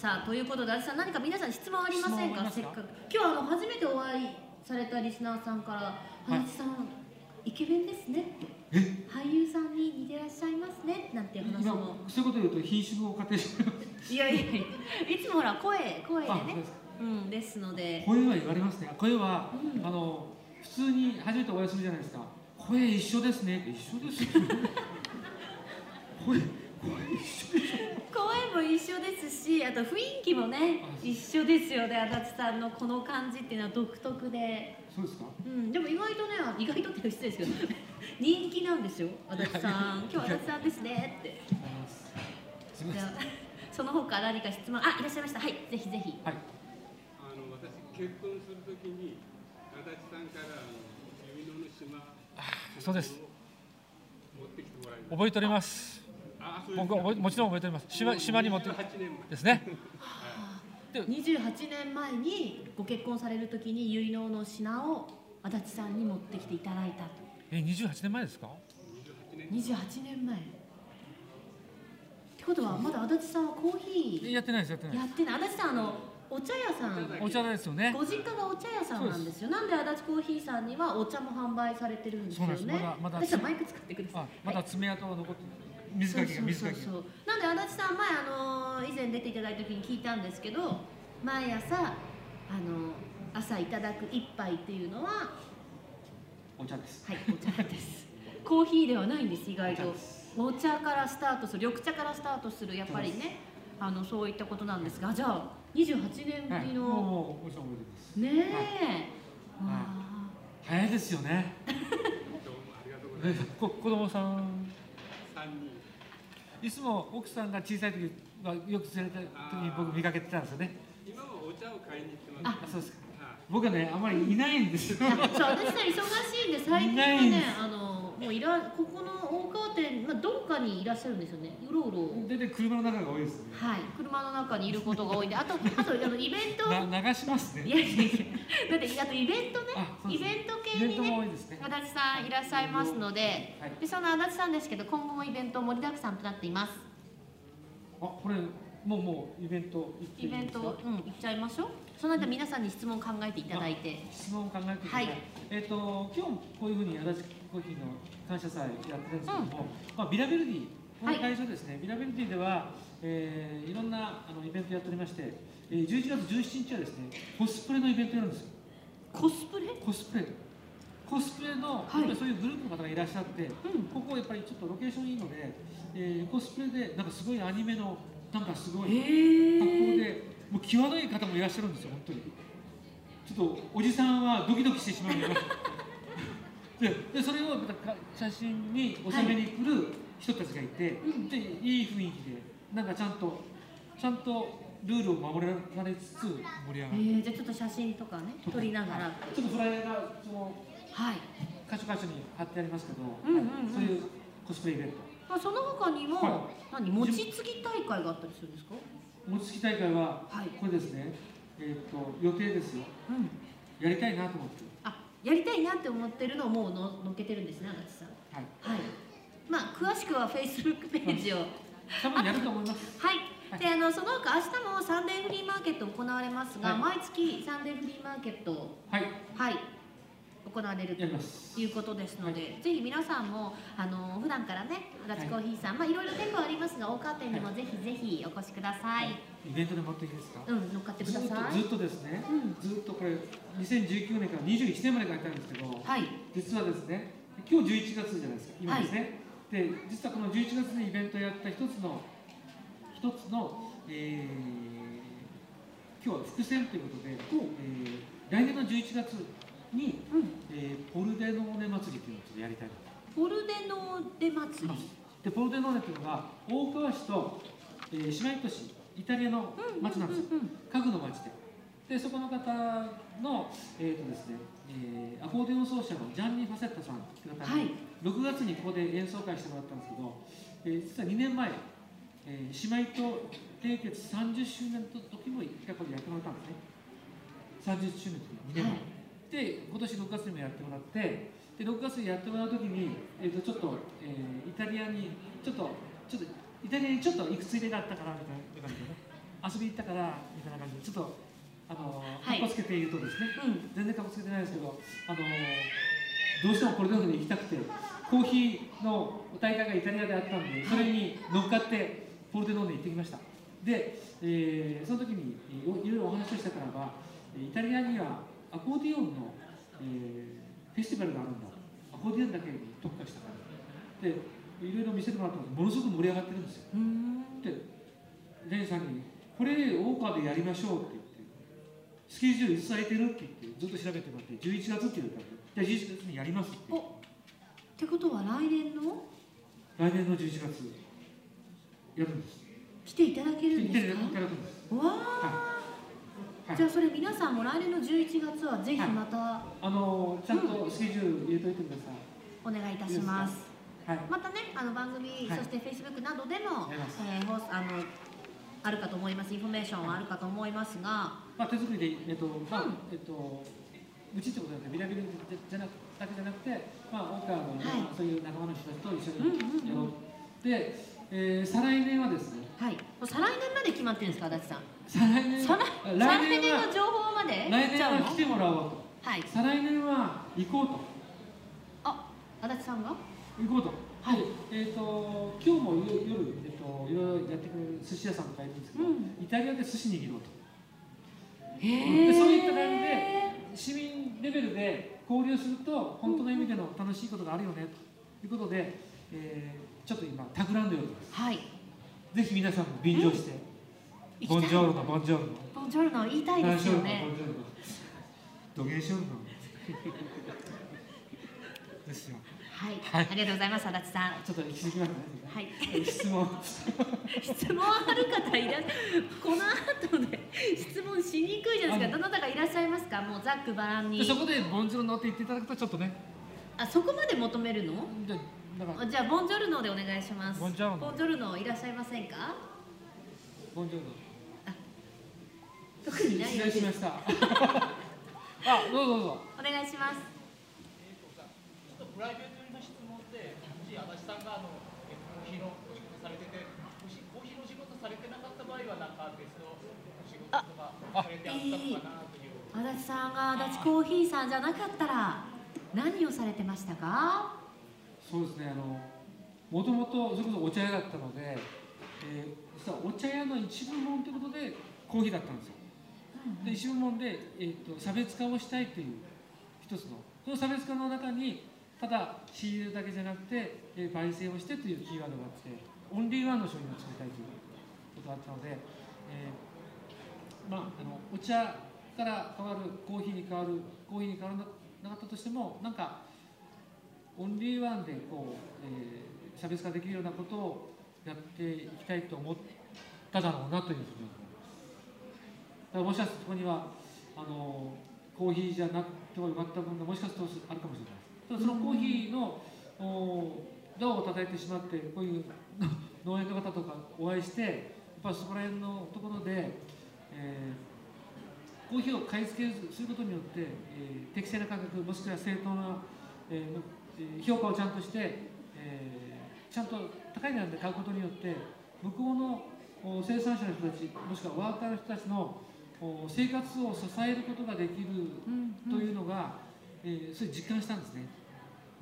さあということで足立さん何か皆さん質問ありませんか？せっかく。今日あの初めてお会いされたリスナーさんから「はいさんイケメンですね」ってえ？俳優さんに似てらっしゃいますね。なんていう話今もそういうこと言うと品種を仮定してますいやいやいやいつもほら声声でね。うんですので。声は言われますね。声は、うん。あの普通に初めてお会いするじゃないですか。声一緒ですね。一緒ですよ。声声一緒でし声も一緒ですしあと雰囲気もねあ一緒ですよね足立さんのこの感じっていうのは独特でょそうですか？うん、でも意外とね、意外とって失礼ですけど、人気なんですよ、足立さん。今日足立さんですねって。じゃあ その他何か質問、あ、いらっしゃいました。はい、ぜひぜひ。はいあの私結婚するときに足立さんからあの指の島そうです持ってきてもらいました。覚えております僕はもちろん覚えております島島に持って8年前。ですね 28年前にご結婚されるときに結納の品を足立さんに持ってきていただいたと。え28年前ですか？28年。28年前。ってことは、まだ足立さんはコーヒえやってないですやってないやってない。足立さん、あの、お茶屋さん。すお茶ですよねご実家がお茶屋さんなんですよ。なんで足立コーヒーさんにはお茶も販売されてるんですよね。そうですまだまだマイク使ってください。あまだ爪痕が残って水かきが水かきがそうそうそうそう。なんで足立さん前あの以前出ていただいた時に聞いたんですけど毎朝あの朝いただく一杯っていうのはお茶です。はいお茶です。コーヒーではないんです意外と。お茶からスタートする緑茶からスタートするやっぱりねあのそういったことなんですがじゃあ28年ぶはいりの、もうもちろん覚えてます。ねえ、はい。わ早いですよね。どうもありがとうございえます。こ子供さん。いつも奥さんが小さい時はよく連れた時に僕見かけてたんですよね。今はお茶を買いに行ってます。あそうですか。はい。僕はねあまりいないんですよ。そう私さん忙しいんで最近はねあのもういらここの大川店、まあ、どっかにいらっしゃるんですよね。うろうろ。大体車の中が多いですね。はい。車の中にいることが多いんであとあとあのイベント。な流しますね。いやいやいや。だってあとイベントね。イベント系にねね。足立さんいらっしゃいますので。はい。でその足立さんですけど今後もイベント盛りだくさんとなっています。あこれもうもうイベント行っていイベント、うん、行っちゃいましょう。その間皆さんに質問考えていただいて。質問を考えてはい。えっ、と今日こういうふうに足立コーヒーの感謝祭やってるんですけども、まあ、ビラベルディこの会場ですね、ビラベルディでは、えーいろんなあのイベントやっておりまして、えー、11月17日はですねコスプレのイベントやるんですよ。コスプレ？コスプレ。コスプレの、はい。そういうグループの方がいらっしゃって、うん。ここやっぱりちょっとロケーションいいので、えーコスプレでなんかすごいアニメのなんかすごいへ格好えでもう際どい方もいらっしゃるんですよ本当に。ちょっとおじさんはドキドキしてしまうででそれをまたか写真に収めに来る人たちがいて、うん。でいい雰囲気でなんかちゃんとちゃんとルールを守られつつ盛り上がる、えー、じゃあちょっと写真とかね撮りながら。ちょっとフライヤーがそのはい。箇所箇所に貼ってありますけど、うんうんうん。そういうコスプレイベントまあ、その他にも、は何餅つき大会があったりするんですか？餅つき大会ははい、これですね、えー、と予定ですよ。うん、やりたいなと思って。あやりたいなって思ってるのをもうののっけてるんですね足立さん。はい。はい。まあ詳しくはフェイスブックページを多分やると思います。はい、はい。であのその他明日もサンデーフリーマーケット行われますが、はい。毎月サンデーフリーマーケットをはい。はい。行われるということですので、ぜひ皆さんもあの普段からね足立コーヒーさん、まあいろいろ店舗ありますが大川店にもぜひぜひお越しください、イベントで持っていいですか、うん乗っかってくずっとださい。ずっとですね、うん。ずっとこれ2019年から21年まで書いてあるんですけどはい。実はですね今日11月じゃないですか今ですね、で実はこの11月にイベントをやった一つの一つの、えー今日は伏線ということで、えー来年の11月に、うん。えーポルデノーネ祭りというのをちょっとやりたいポルデノーデ祭り。でポルデノーネというのが大川市と、えー姉妹都市イタリアの町なんですよ、家具の町で。でそこの方の、えーとですねえーアコーディオン奏者のジャンニ・ファセッタさんという方に、はい。6月にここで演奏会してもらったんですけど、えー実は2年前、えー姉妹と締結30周年の時も一回これやってもらったんですね。30周年の時に2年前、はい。で今年6月にもやってもらってで6月にやってもらう時に、えー、とちょっと、えーイタリアにちょっとちょっとイタリアにちょっと行くついでがあったからみたいな感じでね。遊び行ったからみたいな感じで。ちょっとあのはい。かっこつけて言うとですね、うん。全然かっこつけてないですけどあのどうしてもポルトガルに行きたくてコーヒーの大会がイタリアであったんでそれに乗っかってポルテノーネに行ってきました。で、えーその時にえーいろいろお話をしたからばイタリアにはアコーディオンの、えーフェスティバルがあるんだ。アコーディオンだけに特化したから。でいろいろ見せてもらったものすごく盛り上がってるんですよ。うん。でレイさんに「これ大川でやりましょう」って言って「スケジュールいつ空いてる?」って言ってずっと調べてもらって11月って言ったんでじゃあ11月にやりますって言って。ってことは来年の？来年の11月。やるんです。来ていただけるんですか？わあ、はい。じゃあそれ皆さんも来年の11月はぜひまた。あのちゃんとスケジュール入れといてくださお願いいたします。またねあの番組、はい。そして Facebook などでもやります、えー放送あのあるかと思います。インフォメーションはあるかと思いますが、まあ手作りでえっとまあうん。えっとうちってことじゃなくてビラビラじゃなくだけじゃなくてまあ大川の、はい。そういう仲間の人たちと一緒にやろうで、えー再来年はですね。はい、もう再来年まで決まってるんですか足立さん。再来年再来年の情報まで来年は来てもらおうと。はい。再来年は行こうと。あ、足立さんが？行こうと。はい。でえっ、と今日も夜、えっといろいろやってくれる寿司屋さんとかいるんですけど、うん。イタリアで寿司握ろうと。へでそういった感じで市民レベルで交流すると本当の意味での楽しいことがあるよねということで、えーちょっと今企んでおります。はい。ぜひ皆さんも便乗して、ボンジョールのボンジョールの。ボンジョルノ言いたいですよね。ボンジョールの。土下しようの ですよはい、はいありがとうございます足立さん。ちょっと行き過ぎましたねはい。質問 質問ある方いらこの後で 質問しにくいじゃないですか。どなたかいらっしゃいますか？もうざっくばらんにで。そこでボンジョールのって言っていただくとちょっとねあ、そこまで求めるの？じゃあボンジョルノでお願いします。ボンジョルノボンジョルノいらっしゃいませんか？ボンジョールの特にない失。礼しました あどうぞどうぞお願いします。さんがあのえコーヒーのお仕事されてて、もしコーヒーのお仕事されてなかった場合は、なんか別のお仕事とかされてあったのかなという。足立さんが足立コーヒーさんじゃなかったら何をされてましたか？そうですね。あのもともとそれこそお茶屋だったので、えー実はお茶屋の一部門ということでコーヒーだったんですよ。で一部門で、えー、と差別化をしたいという一つの。その差別化の中にただ仕入れだけじゃなくて、えー焙煎をしてというキーワードがあってオンリーワンの商品を作りたいということがあったので、えーまあ、あのお茶から変わるコーヒーに変わるコーヒーに変わらなかったとしてもなんかオンリーワンでこう、えー差別化できるようなことをやっていきたいと思っただろうなというふうに思います。だもしかするとそこにはあのコーヒーじゃなくてもよかった分がもしかするとあるかもしれないただそのコーヒーのおドアを叩いてしまってこういう農園の方とかお会いしてやっぱそこら辺のところで、えーコーヒーを買い付けすることによって、えー適正な価格もしくは正当な、えーえー評価をちゃんとして、えーちゃんと高い値段で買うことによって向こうのお生産者の人たちもしくはワーカーの人たちのお生活を支えることができるうん。というのが、えーそれ実感したんですね、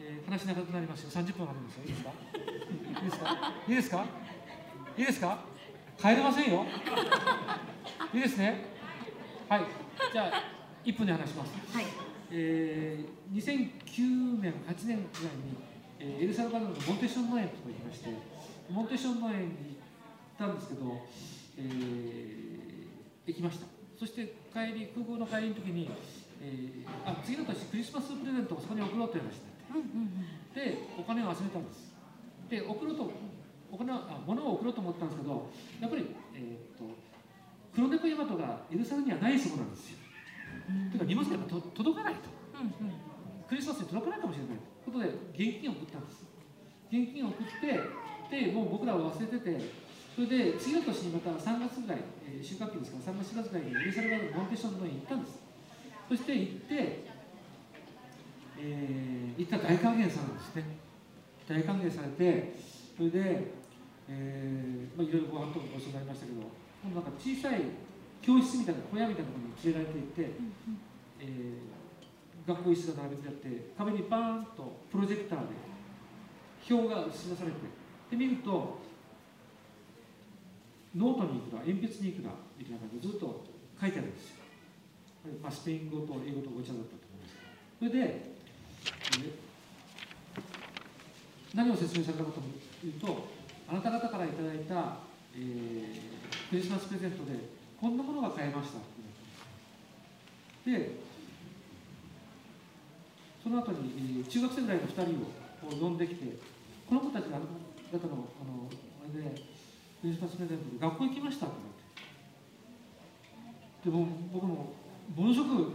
えー話長くなりますよ30分あるんですよ。いいですか？いいですか？いいですか？いいですか？帰れませんよ。いいですね。はい。じゃあ1分で話します。はい。えー2009年8年ぐらいに、えーエルサルバドルのモンテッション農園とか行きましてモンテッション農園に行ったんですけど、えー行きました。そして帰り空港の帰りの時に、えーあ次の年クリスマスプレゼントをそこに送ろうという話になってうんうんうん。でお金を集めたんです。で送ろうとお金あ物を送ろうと思ったんですけどやっぱり、えーっと黒猫ヤマトがエルサルにはないそうなんですよ。ていうか荷物がと届かないと。うんうん。クリスマスに届かないかもしれない。ということで現金を送ったんです。現金を送ってでもう僕らは忘れててそれで次の年にまた3月ぐらい、えー、収穫期ですか？ら3月4月ぐらいにエルサルバドのモンテションのに行ったんです。そして行って、えー行ったら大歓迎されるんですね。大歓迎されてそれで、えーまあ、いろいろご飯とかごちそうになりましたけど今度なんか小さい教室みたいな小屋みたいなところに連れられていって、えー学校椅子が並べてあって壁にバーンとプロジェクターで表が映し出されてで見るとノートにいくら鉛筆にいくらみたいな感じでずっと書いてあるんですよ。まあ、スペイン語と英語とごちゃだったと思うんですけど。それで、え何を説明されたかというとあなた方からいただいた、えークリスマスプレゼントでこんなものが買えましたでその後に、中学生ぐらいの2人を呼んできてこの子たちがあなた方のあのあれでクリスマスプレゼントで学校行きましたって言われて。でも僕もものすごく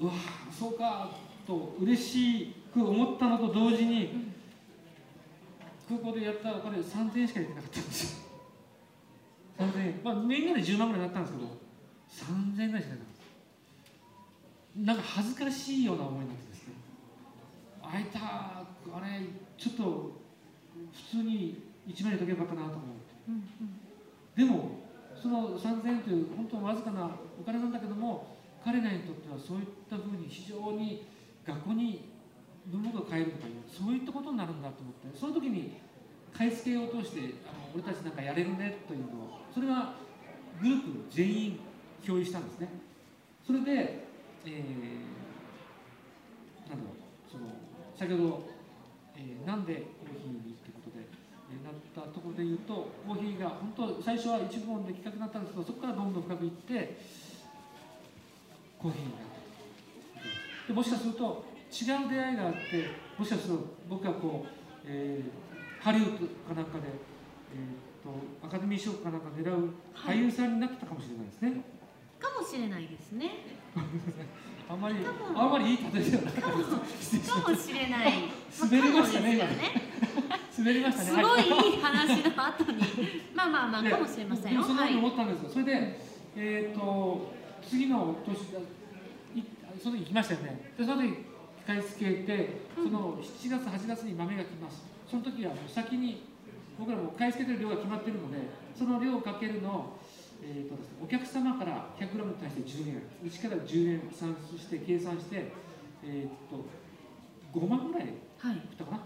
うわそうかと嬉しいく思ったのと同時に、空港でやったお金3000円しか入れてなかったんですよ。3000円。まあみんなで10万ぐらいになったんですけど3000円ぐらいしかないなんか恥ずかしいような思いなってですね。あいたあれちょっと普通に1万円とけばよかったなと思って。でもその3000円という本当わずかなお金なんだけども彼らにとってはそういったふうに非常に学校に文房具を変えるとかそういったことになるんだと思ってその時に買い付けを通してあの俺たちなんかやれるねというのをそれはグループ全員共有したんですね。それで、えーなんだろうその先ほど、えーなんでコーヒーにってことで、えーなったところで言うとコーヒーが本当最初は一部音で企画になったんですけどそこからどんどん深くいってコーヒーになった。でもしかすると違う出会いがあってもしかすると僕がこう、えーハリウッドかなんかで、えー、とアカデミー賞かなんか狙う俳優さんになってたかもしれないですね、かもしれないですね。あんまりあんまりいい例えではなかったです失礼しまかもしれない。滑りましたね 滑りましたねすごいいい話の後に。まあまあまあでかもしれませんそのようにはい。思ったんですよ、それで、えー、と次の年だいその時行きましたよね。でその時買い付けてその7月8月に豆が来ます。その時はもう先に僕らも買い付けてる量が決まってるのでその量かけるのえーとですね、お客様から 100g に対して10円。うちから10円算出して計算して、えー、と5万ぐらいはい。送ったかな。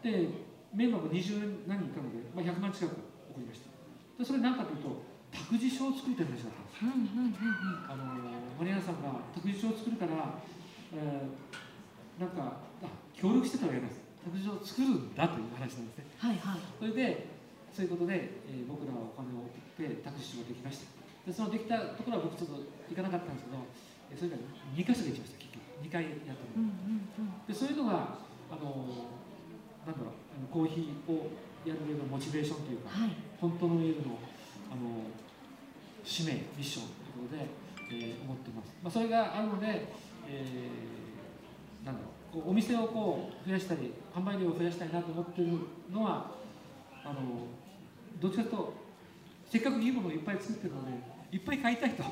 でメンバーも20何人いたので、まあ、100万近く送りました。でそれ何かというと託児所を作りたい話だったんですうんうんうんうん。あのマリアンさんが託児所を作るから、えーなんかあ協力してたわけです。託児所を作るんだという話なんですね。はいはい。それでそういうことで、えー僕らはお金を送って託児所ができました。でそのできたところは僕ちょっと行かなかったんですけどえーそれから2箇所で行きました結局。2回やったの。うんうんうん。でそういうのがあのなんだろうコーヒーをやる上のモチベーションというかはい。本当の上でのあの使命ミッションということで、えー思ってます、まあ、それがあるので、えーなんだろうこうお店をこう増やしたり販売量を増やしたいなと思ってるのはあのどっちかというとせっかくいいものをいっぱい作ってるのでいっぱい買いたいと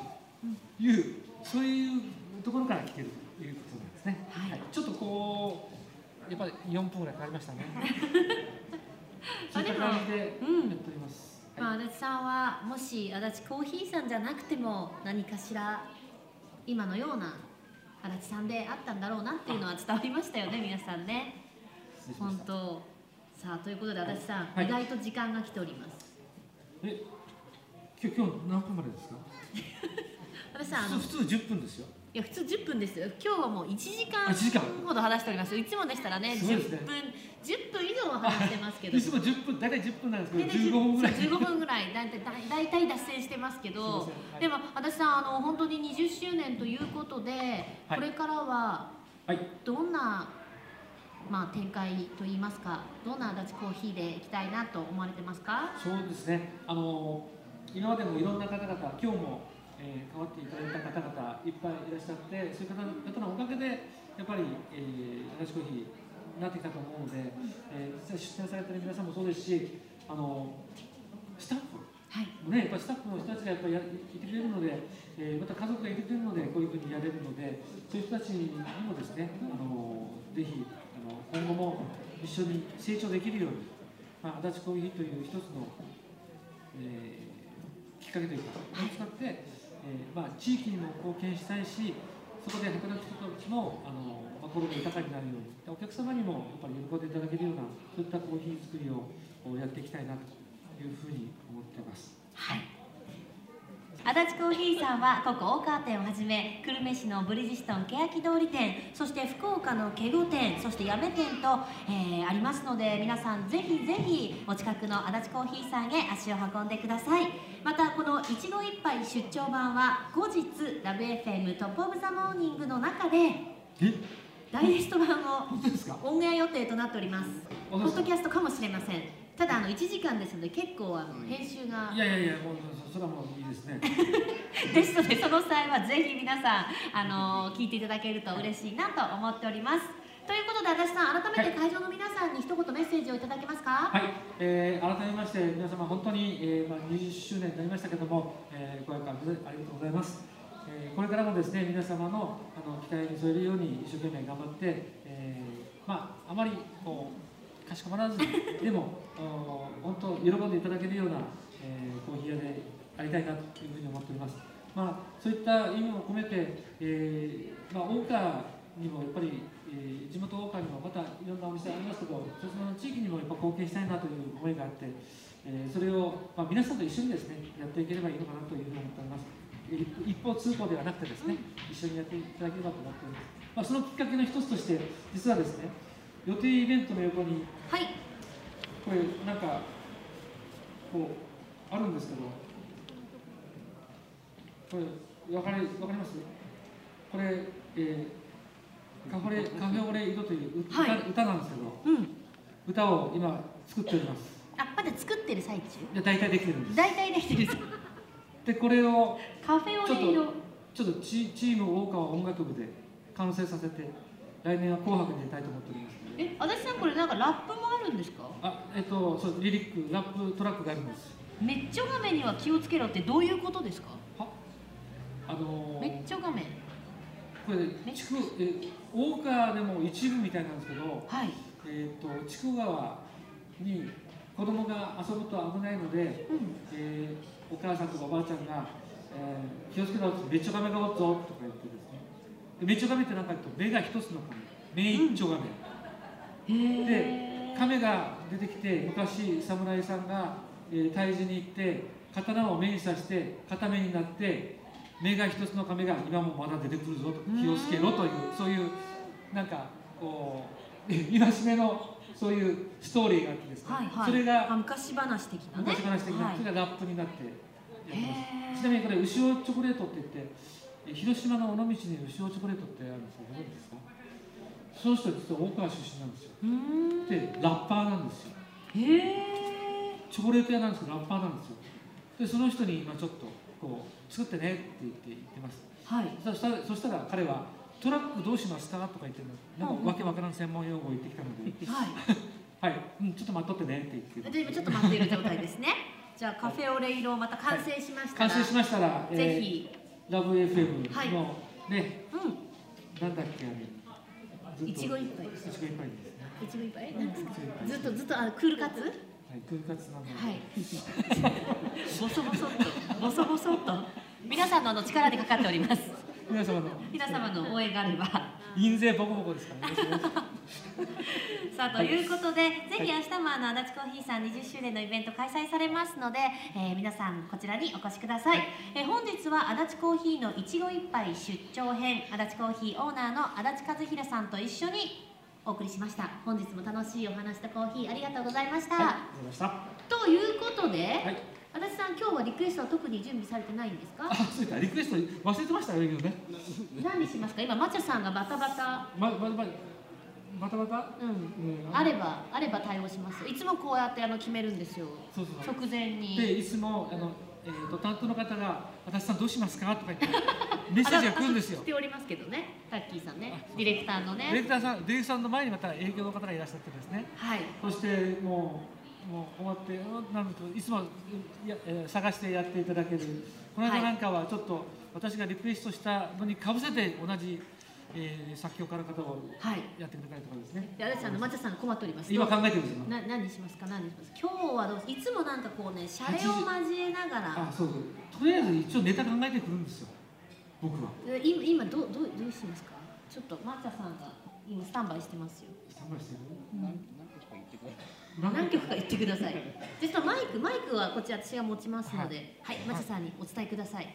いう、そういうところから来てるということなんですね、はい。ちょっとこうやっぱり4分ぐらいかかりましたね。そういった感じでやってうんおります、はい。まあ、足立さんはもし足立コーヒーさんじゃなくても何かしら今のような足立さんであったんだろうなっていうのは伝わりましたよね皆さんね。本当。さあということで足立さん、はい。意外と時間が来ております。え今日今日何分までですか？足立さんあのい普通普通10分ですよや普通10分ですよ。今日はもう1時間あ1時間。ほど話しております。いつもでしたらね10ね。分10分以上は話してますけど。いつも10分大体10分なんですけど大体15分ぐらい。そう15分ぐらい。だいたいだいたい脱線してますけど。はい。でも足立さんあの本当に20周年ということで、はい。これからははい。どんな、まあ、展開といいますかどんな足立コーヒーでいきたいなと思われてますか？そうですね。あの今までもいろんな方々今日も、えー、変わっていただいた方々いっぱいいらっしゃってそういう方々のおかげでやっぱり、えー、足立コーヒーになってきたと思うので、えー、実際出展されてる皆さんもそうですしあのスタッフはい。ね、やっぱスタッフの人たちがやっぱりやいてくれるので、えーまた家族がいてくれるので、こういうふうにやれるので、そういう人たちにもですね、あのぜひあの今後も一緒に成長できるように、まあ、足立コーヒーという一つの、えーきっかけというかこれを使って、えーまあ、地域にも貢献したいしそこで働く人たちもあの、心が豊かになるようにお客様にもやっぱり喜んでいただけるようなそういったコーヒー作りをやっていきたいなというふうに思ってます。はい足立コーヒーさんはここ大川店をはじめ久留米市のブリヂストン欅通り店そして福岡の警固店そして八女店と、えーありますので皆さんぜひぜひお近くの足立コーヒーさんへ足を運んでください。またこの一期一杯出張版は後日ラブ FM トップオブザモーニングの中でえ？ダイジェスト版をオンエア予定となっております。ポッドキャストかもしれませんただあの1時間ですので結構あの編集がいやいやいやもうそそれはもういいですね。ですのでその際はぜひ皆さんあの聞いていただけると嬉しいなと思っておりますということで足立さん改めて会場の皆さんに一言メッセージをいただけますかはい、えー改めまして皆様本当に、えーまあ、20周年になりましたけども、えーご役ありがとうございます、えーこれからもですね皆様のあの期待に添えるように一生懸命頑張って、えーまああまりこうかしこまらずでも本当喜んでいただけるような、えーコーヒー屋でありたいなというふうに思っております。まあそういった意味も込めて、えーまあ、大川にもやっぱり、えー地元大川にもまたいろんなお店ありますけどその地域にもやっぱ貢献したいなという思いがあって、えーそれを、まあ、皆さんと一緒にですねやっていければいいのかなというふうに思っております。一方通行ではなくてですね、一緒にやっていただければと思っております、まあ、そのきっかけの一つとして実はですね予定イベントの横にはい。これなんかこうあるんですけどこれわかりわかります？これ、えーカフェレカフェオレ井戸という歌,、はい。歌なんですけどうん。歌を今作っております。あまだ作ってる最中？で大体できてるんです。大体できてる。でこれをカフェオレ色。ちょっとチチーム大川音楽部で完成させて来年は紅白に出たいと思っておりますえ足立さんこれなんかラップもあるんですか？あえっとそうリリックラップトラックがあるんです。めっちょ画面には気をつけろってどういうことですか？は？あのーめっちょ画面これ地区え大川でも一部みたいなんですけど、はい。えー、と筑川に子供が遊ぶと危ないので、うん。えーお母さんとかおばあちゃんが、えー気をつけろってめっちゃガメがおっぞとか言ってですね。でめっちゃガメって何かというと目が一つの亀目一丁ガメ、へでえ亀が出てきて昔侍さんが、えー退治に行って刀を目に刺して片目になって目が一つの亀が今もまだ出てくるぞと気をつけろというそういうなんかこう 戒めのそういうストーリーがあってですね、はいはい。それがあ昔話的なね。昔話的な、はい。それがラップになってやってます。ちなみにこれ牛尾チョコレートって言ってえ広島の尾道に牛尾チョコレートってあるんですよご存知ですか？その人実は大川出身なんですよ。でラッパーなんですよ。へえチョコレート屋なんですけどラッパーなんですよ。でその人に今ちょっとこう作ってねって言って言ってます。はい。そしたらそしたら彼はトラックどうしますかとか言ってるのなんかわけわからん専門用語を言ってきたので。はい。はい、うん、ちょっと待っとってねって言ってちょっと待っている状態ですね。じゃあカフェオレ色また完成しましたら、完成しましたら、えーぜひ、ラブ FM はい。の、ねうなんだっけあれいちご一杯いちご一杯いちご一杯ずっとずっとあクールカツ？はい空活なの。で、はい。ボソボソっと。ボソボソっと。皆さんのあの力でかかっております。皆様の。皆様の応援があれば。印税ボコボコですからね さあということで、ぜひ明日もあの足立コーヒーさん20周年のイベント開催されますので、えー皆さんこちらにお越しください、えー本日は足立コーヒーのいちご一杯出張編足立コーヒーオーナーの足立和弘さんと一緒にお送りしました。本日も楽しいお話とコーヒーありがとうございました、はいありがとうございました。ということで、はい。足立さん今日はリクエストは特に準備されてないんですか？あリクエスト忘れてましたよね。何にしますか？今マチャさんがバタバタ。まままバタバタ？うん。うん。あればあれば対応しますいつもこうやってあの決めるんですよ。そうそう直前に。でいつもあの、えー、と担当の方が「足立さんどうしますか?」とか言って メッセージが来るんですよ。あしておりますけどね。タッキーさんね。ディレクターのディレねクターさんディレクターさんの前にまた営業の方がいらっしゃってですね。はい。そしてもうもう終わってうんなんといつもや、えー探してやっていただける。この間なんかはちょっと私がリクエストしたのにかぶせて同じえー、作曲家の方をはい。やってくれたりとかですね。で足立さんの松田さんが困っております。今考えてるんですよ。な何にしますか？何にします？今日はどういつもなんかこうねシャレを交えながら。あそうそう。とりあえず一応ネタ考えてくるんですよ。僕は。で今今どうどうどうしますか？ちょっと松田さんが今スタンバイしてますよ。スタンバイしてる？何曲か言ってください。で、そのマイク、マイクはこちら私が持ちますので、はい、松田さんにお伝えください。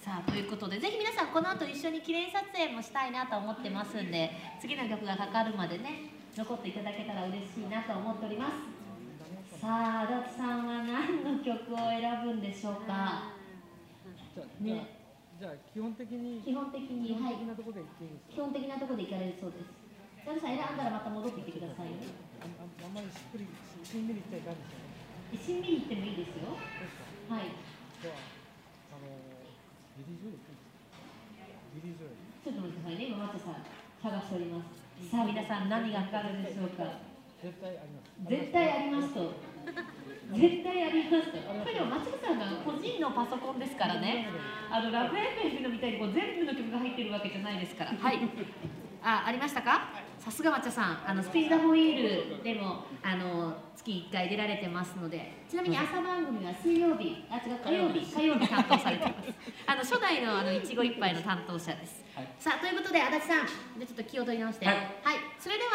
さあ、ということで、ぜひ皆さんこの後一緒に記念撮影もしたいなと思ってますんで、次の曲がかかるまでね、残っていただけたら嬉しいなと思っております。さあ、足立さんは何の曲を選ぶんでしょうか？ね、じゃあ基本的に基本的に、はい、基本的なところで行か？れるそうです。足立さん選んだらまた戻ってきてくださいね。ああんまりしっくりしんみりいっちゃいかんですよねしんみり行ってもいいですよ。はい。ではあのビリ・ジョエルビリ・ジョエルちょっと待ってくださいね、今、マッチさん、探しております。さあ、皆さん、何がかかるでしょうか。絶対あります絶対ありますと。絶対ありますと。これでも、松本さんが個人のパソコンですからね。あの、ラブ FM のみたいに、こう、全部の曲が入ってるわけじゃないですから。はい。あ、ありましたか。さすが抹茶さん、あのスピードホイールでも、あの月1回出られてますので。ちなみに朝番組は水曜日、あ、違う、火曜日、火曜日担当されてます。あの初代のあのいちご一杯の担当者です。はい。さあということで足立さん、じゃあちょっと気を取り直して、ははい。い、それでは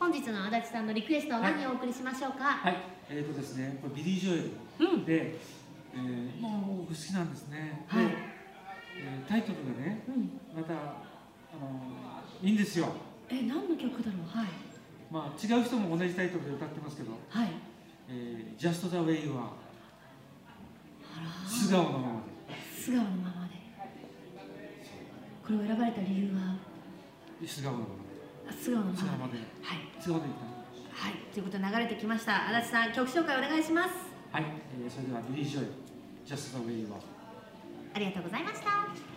本日の足立さんのリクエストは何をお送りしましょうか？はい。えーとですねこれビリー・ジョエルうん、で、えー、もう僕好きなんですね、はい。でえータイトルがねうん、またあのいいんですよえ、何の曲だろう、はい、まあ違う人も同じタイトルで歌ってますけど。はい、「えー、Just the way you are 素顔のまま素顔のままで。これを選ばれた理由は、で素顔のままあ素顔のままで。はい、素顔でいったはい、ということで流れてきました。足立さん、曲紹介お願いします。はい、えー、それではビリー・ジョエル Just the way you are ありがとうございました。